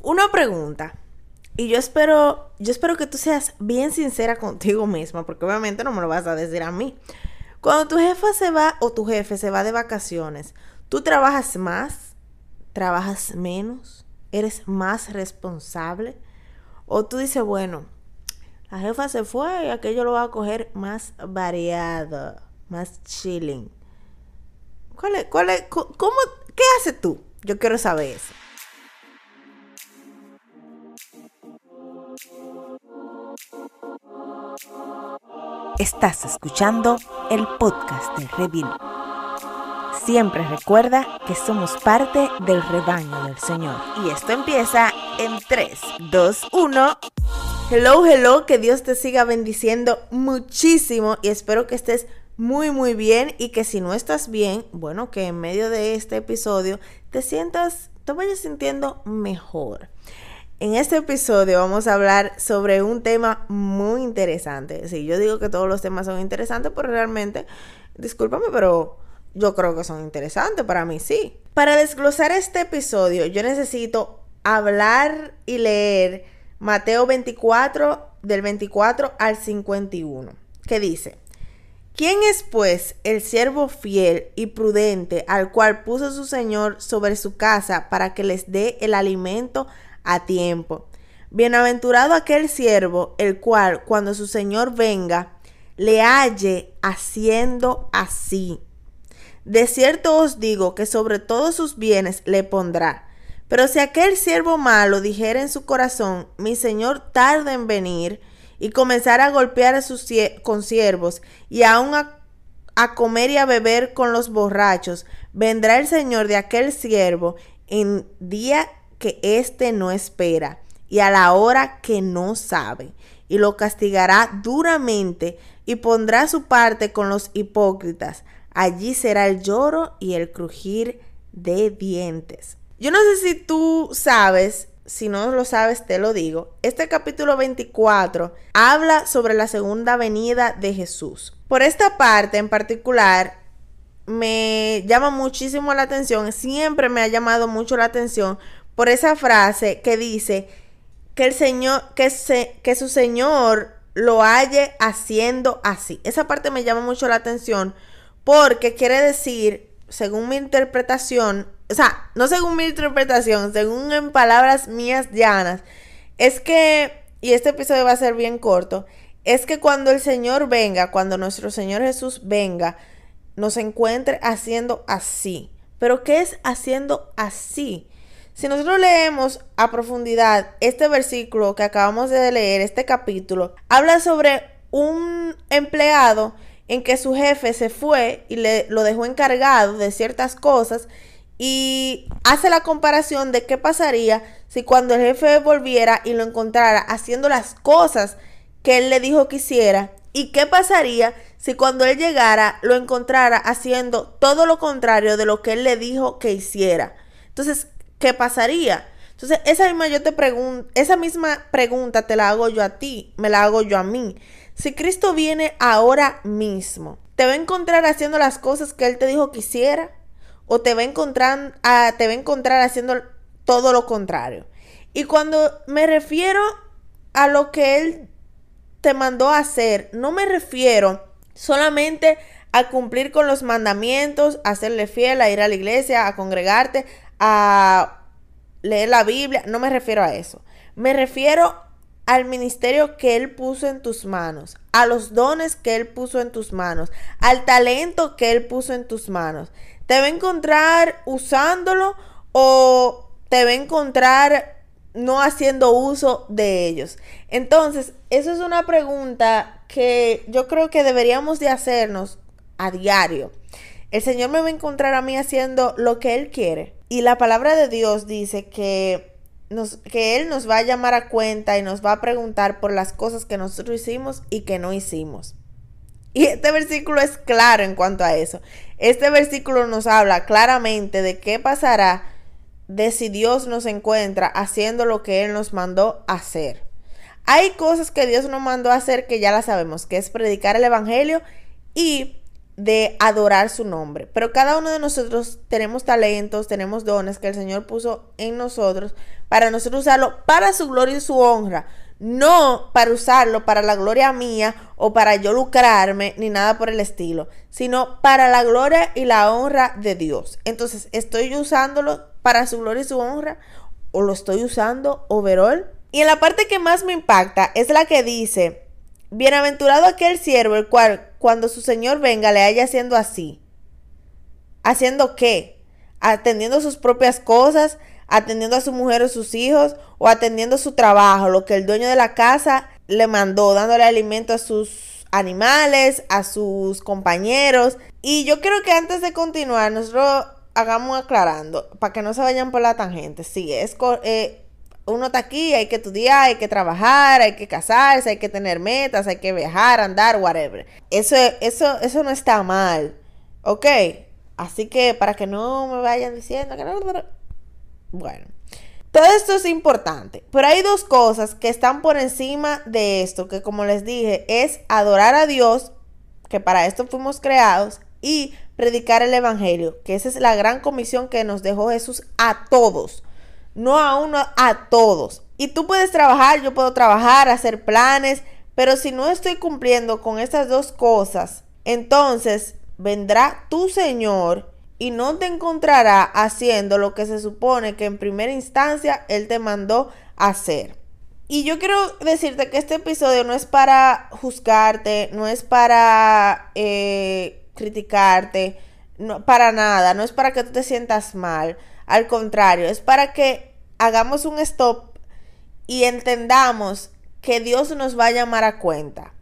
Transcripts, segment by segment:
Una pregunta. Y yo espero, yo espero que tú seas bien sincera contigo misma, porque obviamente no me lo vas a decir a mí. Cuando tu jefa se va o tu jefe se va de vacaciones, ¿tú trabajas más? ¿Trabajas menos? ¿Eres más responsable? O tú dices, bueno, la jefa se fue y aquello lo va a coger más variado, más chilling. ¿Cuál es, cuál es, cómo, qué haces tú? Yo quiero saber eso. Estás escuchando el podcast de Revil. Siempre recuerda que somos parte del rebaño del Señor. Y esto empieza en 3, 2, 1. Hello, hello, que Dios te siga bendiciendo muchísimo y espero que estés muy, muy bien y que si no estás bien, bueno, que en medio de este episodio te sientas, te vayas sintiendo mejor. En este episodio vamos a hablar sobre un tema muy interesante. Sí, yo digo que todos los temas son interesantes, pero realmente, discúlpame, pero yo creo que son interesantes, para mí sí. Para desglosar este episodio, yo necesito hablar y leer Mateo 24, del 24 al 51, que dice, ¿Quién es pues el siervo fiel y prudente al cual puso su Señor sobre su casa para que les dé el alimento a tiempo. Bienaventurado aquel siervo, el cual, cuando su Señor venga, le halle haciendo así. De cierto os digo que sobre todos sus bienes le pondrá. Pero si aquel siervo malo dijera en su corazón, mi Señor tarda en venir, y comenzara a golpear a sus consiervos, y aún a, a comer y a beber con los borrachos, vendrá el Señor de aquel siervo en día que éste no espera y a la hora que no sabe, y lo castigará duramente y pondrá su parte con los hipócritas. Allí será el lloro y el crujir de dientes. Yo no sé si tú sabes, si no lo sabes te lo digo, este capítulo 24 habla sobre la segunda venida de Jesús. Por esta parte en particular, me llama muchísimo la atención, siempre me ha llamado mucho la atención por esa frase que dice que el Señor, que, se, que su Señor lo halle haciendo así. Esa parte me llama mucho la atención porque quiere decir, según mi interpretación, o sea, no según mi interpretación, según en palabras mías llanas, es que, y este episodio va a ser bien corto, es que cuando el Señor venga, cuando nuestro Señor Jesús venga, nos encuentre haciendo así. Pero ¿qué es haciendo así? Si nosotros leemos a profundidad este versículo que acabamos de leer, este capítulo, habla sobre un empleado en que su jefe se fue y le, lo dejó encargado de ciertas cosas y hace la comparación de qué pasaría si cuando el jefe volviera y lo encontrara haciendo las cosas que él le dijo que hiciera y qué pasaría si cuando él llegara lo encontrara haciendo todo lo contrario de lo que él le dijo que hiciera. Entonces, ¿qué pasaría? Entonces, esa misma yo te esa misma pregunta te la hago yo a ti, me la hago yo a mí. Si Cristo viene ahora mismo, ¿te va a encontrar haciendo las cosas que él te dijo que hiciera? ¿O te va a encontrar, te va a encontrar haciendo todo lo contrario? Y cuando me refiero a lo que él te mandó a hacer, no me refiero solamente a cumplir con los mandamientos, a serle fiel, a ir a la iglesia, a congregarte, a leer la Biblia, no me refiero a eso. Me refiero al ministerio que Él puso en tus manos, a los dones que Él puso en tus manos, al talento que Él puso en tus manos. ¿Te va a encontrar usándolo o te va a encontrar no haciendo uso de ellos? Entonces, eso es una pregunta que yo creo que deberíamos de hacernos a diario. El Señor me va a encontrar a mí haciendo lo que Él quiere y la palabra de Dios dice que, nos, que Él nos va a llamar a cuenta y nos va a preguntar por las cosas que nosotros hicimos y que no hicimos. Y este versículo es claro en cuanto a eso. Este versículo nos habla claramente de qué pasará de si Dios nos encuentra haciendo lo que Él nos mandó hacer. Hay cosas que Dios nos mandó hacer que ya las sabemos, que es predicar el Evangelio y de adorar su nombre. Pero cada uno de nosotros tenemos talentos, tenemos dones que el Señor puso en nosotros para nosotros usarlo para su gloria y su honra. No para usarlo para la gloria mía o para yo lucrarme ni nada por el estilo, sino para la gloria y la honra de Dios. Entonces, ¿estoy usándolo para su gloria y su honra o lo estoy usando overall? Y en la parte que más me impacta es la que dice, Bienaventurado aquel siervo, el cual cuando su señor venga le haya haciendo así. ¿Haciendo qué? Atendiendo sus propias cosas, atendiendo a su mujer o sus hijos, o atendiendo su trabajo, lo que el dueño de la casa le mandó, dándole alimento a sus animales, a sus compañeros. Y yo creo que antes de continuar, nosotros hagamos aclarando, para que no se vayan por la tangente. Sí, es, eh, uno está aquí, hay que estudiar, hay que trabajar, hay que casarse, hay que tener metas, hay que viajar, andar, whatever. Eso, eso, eso no está mal. ¿Ok? Así que para que no me vayan diciendo que no. Bueno. Todo esto es importante, pero hay dos cosas que están por encima de esto, que como les dije, es adorar a Dios, que para esto fuimos creados, y predicar el Evangelio, que esa es la gran comisión que nos dejó Jesús a todos no a uno, a todos. Y tú puedes trabajar, yo puedo trabajar, hacer planes, pero si no estoy cumpliendo con estas dos cosas, entonces vendrá tu Señor y no te encontrará haciendo lo que se supone que en primera instancia Él te mandó hacer. Y yo quiero decirte que este episodio no es para juzgarte, no es para eh, criticarte, no, para nada, no es para que tú te sientas mal. Al contrario, es para que hagamos un stop y entendamos que Dios nos va a llamar a cuenta.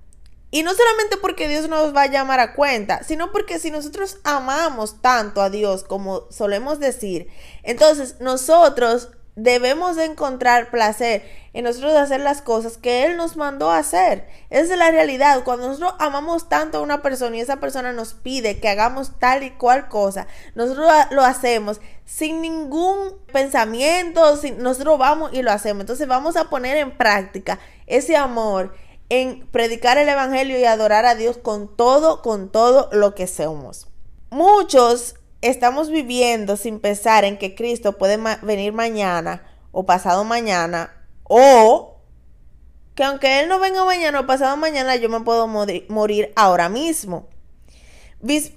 Y no solamente porque Dios nos va a llamar a cuenta, sino porque si nosotros amamos tanto a Dios como solemos decir, entonces nosotros debemos de encontrar placer en nosotros hacer las cosas que Él nos mandó hacer. Esa es la realidad. Cuando nosotros amamos tanto a una persona y esa persona nos pide que hagamos tal y cual cosa, nosotros lo hacemos sin ningún pensamiento, sin, nosotros vamos y lo hacemos. Entonces vamos a poner en práctica ese amor en predicar el Evangelio y adorar a Dios con todo, con todo lo que somos. Muchos estamos viviendo sin pensar en que Cristo puede venir mañana o pasado mañana o que aunque Él no venga mañana o pasado mañana yo me puedo morir, ahora mismo.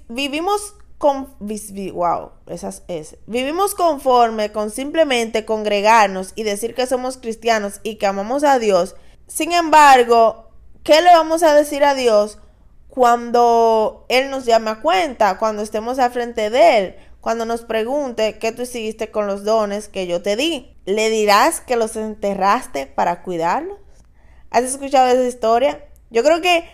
vivimos con wow, esas es. Vivimos conforme con simplemente congregarnos y decir que somos cristianos y que amamos a Dios. Sin embargo, ¿qué le vamos a decir a Dios cuando Él nos llame a cuenta, cuando estemos al frente de Él, cuando nos pregunte qué tú hiciste con los dones que yo te di. ¿Le dirás que los enterraste para cuidarlos? ¿Has escuchado esa historia? Yo creo que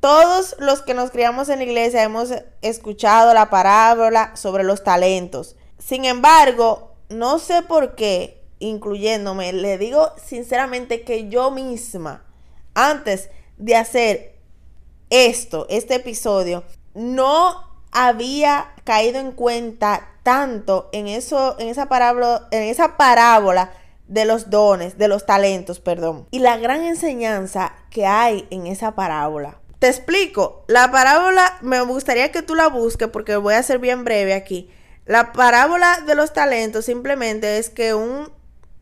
todos los que nos criamos en la iglesia hemos escuchado la parábola sobre los talentos. Sin embargo, no sé por qué, incluyéndome, le digo sinceramente que yo misma, antes de hacer esto, este episodio, no había caído en cuenta tanto en eso, en esa parábola, en esa parábola de los dones, de los talentos, perdón. Y la gran enseñanza que hay en esa parábola. Te explico, la parábola me gustaría que tú la busques porque voy a ser bien breve aquí. La parábola de los talentos simplemente es que un,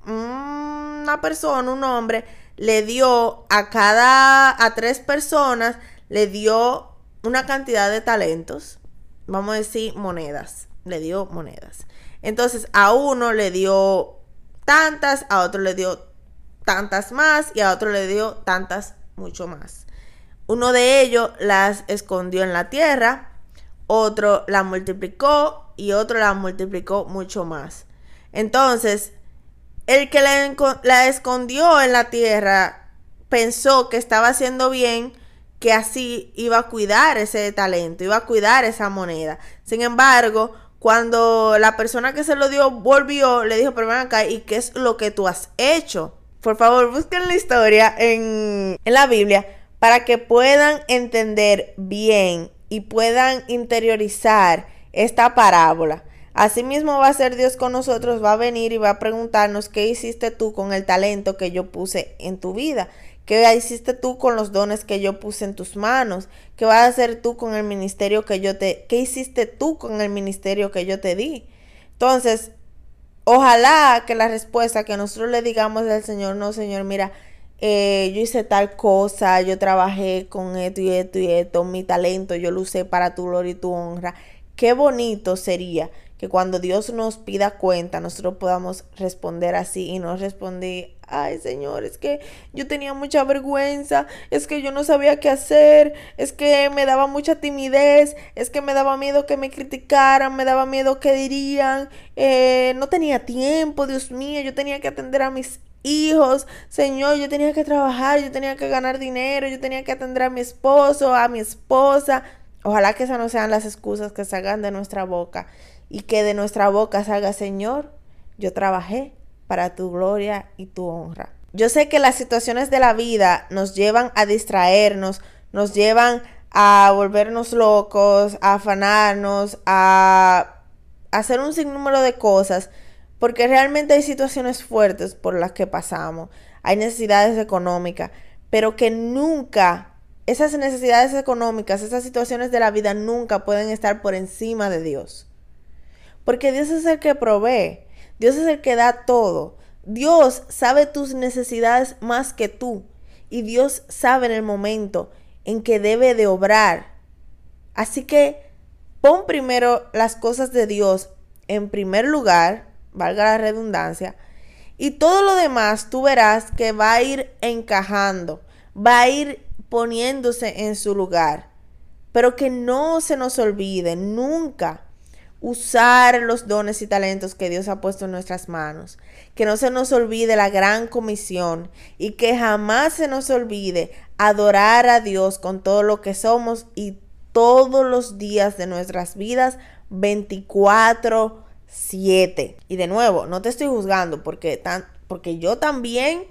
una persona, un hombre, le dio a cada, a tres personas, le dio una cantidad de talentos, vamos a decir monedas, le dio monedas. Entonces a uno le dio tantas, a otro le dio tantas más y a otro le dio tantas mucho más. Uno de ellos las escondió en la tierra, otro la multiplicó y otro la multiplicó mucho más. Entonces, el que la, la escondió en la tierra pensó que estaba haciendo bien que así iba a cuidar ese talento, iba a cuidar esa moneda. Sin embargo, cuando la persona que se lo dio volvió, le dijo, pero ven acá, ¿y qué es lo que tú has hecho? Por favor, busquen la historia en, en la Biblia para que puedan entender bien y puedan interiorizar esta parábola. Asimismo va a ser Dios con nosotros, va a venir y va a preguntarnos qué hiciste tú con el talento que yo puse en tu vida. ¿Qué hiciste tú con los dones que yo puse en tus manos? ¿Qué vas a hacer tú con el ministerio que yo te... ¿Qué hiciste tú con el ministerio que yo te di? Entonces, ojalá que la respuesta que nosotros le digamos al Señor, no, Señor, mira, eh, yo hice tal cosa, yo trabajé con esto y esto y esto, mi talento, yo lo usé para tu gloria y tu honra. Qué bonito sería que cuando Dios nos pida cuenta, nosotros podamos responder así y no responder, ay Señor, es que yo tenía mucha vergüenza, es que yo no sabía qué hacer, es que me daba mucha timidez, es que me daba miedo que me criticaran, me daba miedo que dirían, eh, no tenía tiempo, Dios mío, yo tenía que atender a mis hijos, Señor, yo tenía que trabajar, yo tenía que ganar dinero, yo tenía que atender a mi esposo, a mi esposa. Ojalá que esas no sean las excusas que salgan de nuestra boca y que de nuestra boca salga, Señor, yo trabajé para tu gloria y tu honra. Yo sé que las situaciones de la vida nos llevan a distraernos, nos llevan a volvernos locos, a afanarnos, a hacer un sinnúmero de cosas, porque realmente hay situaciones fuertes por las que pasamos, hay necesidades económicas, pero que nunca, esas necesidades económicas, esas situaciones de la vida nunca pueden estar por encima de Dios. Porque Dios es el que provee, Dios es el que da todo. Dios sabe tus necesidades más que tú. Y Dios sabe en el momento en que debe de obrar. Así que pon primero las cosas de Dios en primer lugar, valga la redundancia, y todo lo demás tú verás que va a ir encajando, va a ir poniéndose en su lugar. Pero que no se nos olvide nunca usar los dones y talentos que Dios ha puesto en nuestras manos. Que no se nos olvide la gran comisión y que jamás se nos olvide adorar a Dios con todo lo que somos y todos los días de nuestras vidas 24/7. Y de nuevo, no te estoy juzgando porque, tan, porque yo también,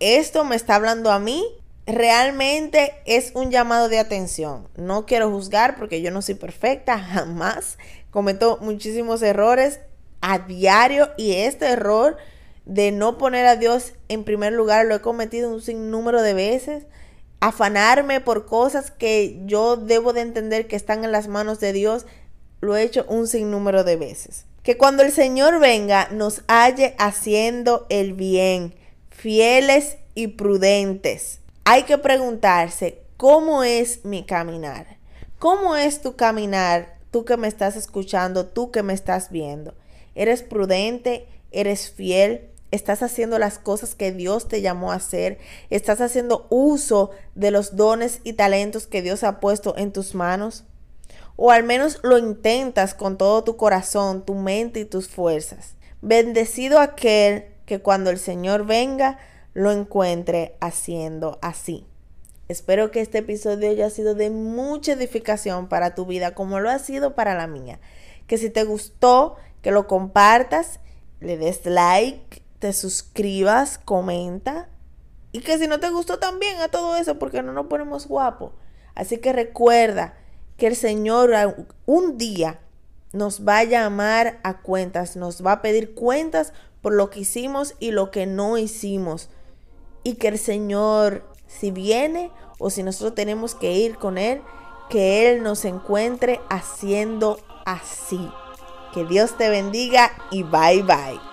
esto me está hablando a mí realmente es un llamado de atención. No quiero juzgar porque yo no soy perfecta, jamás. Cometo muchísimos errores a diario y este error de no poner a Dios en primer lugar lo he cometido un sinnúmero de veces. Afanarme por cosas que yo debo de entender que están en las manos de Dios, lo he hecho un sinnúmero de veces. Que cuando el Señor venga nos halle haciendo el bien, fieles y prudentes hay que preguntarse, ¿cómo es mi caminar? ¿Cómo es tu caminar? Tú que me estás escuchando, tú que me estás viendo. ¿Eres prudente? ¿Eres fiel? ¿Estás haciendo las cosas que Dios te llamó a hacer? ¿Estás haciendo uso de los dones y talentos que Dios ha puesto en tus manos? O al menos lo intentas con todo tu corazón, tu mente y tus fuerzas. Bendecido aquel que cuando el Señor venga lo encuentre haciendo así. Espero que este episodio haya sido de mucha edificación para tu vida como lo ha sido para la mía. Que si te gustó, que lo compartas, le des like, te suscribas, comenta. Y que si no te gustó también a todo eso, porque no nos ponemos guapo. Así que recuerda que el Señor un día nos va a llamar a cuentas, nos va a pedir cuentas por lo que hicimos y lo que no hicimos y que el Señor, si viene o si nosotros tenemos que ir con Él, que Él nos encuentre haciendo así. Que Dios te bendiga y bye bye.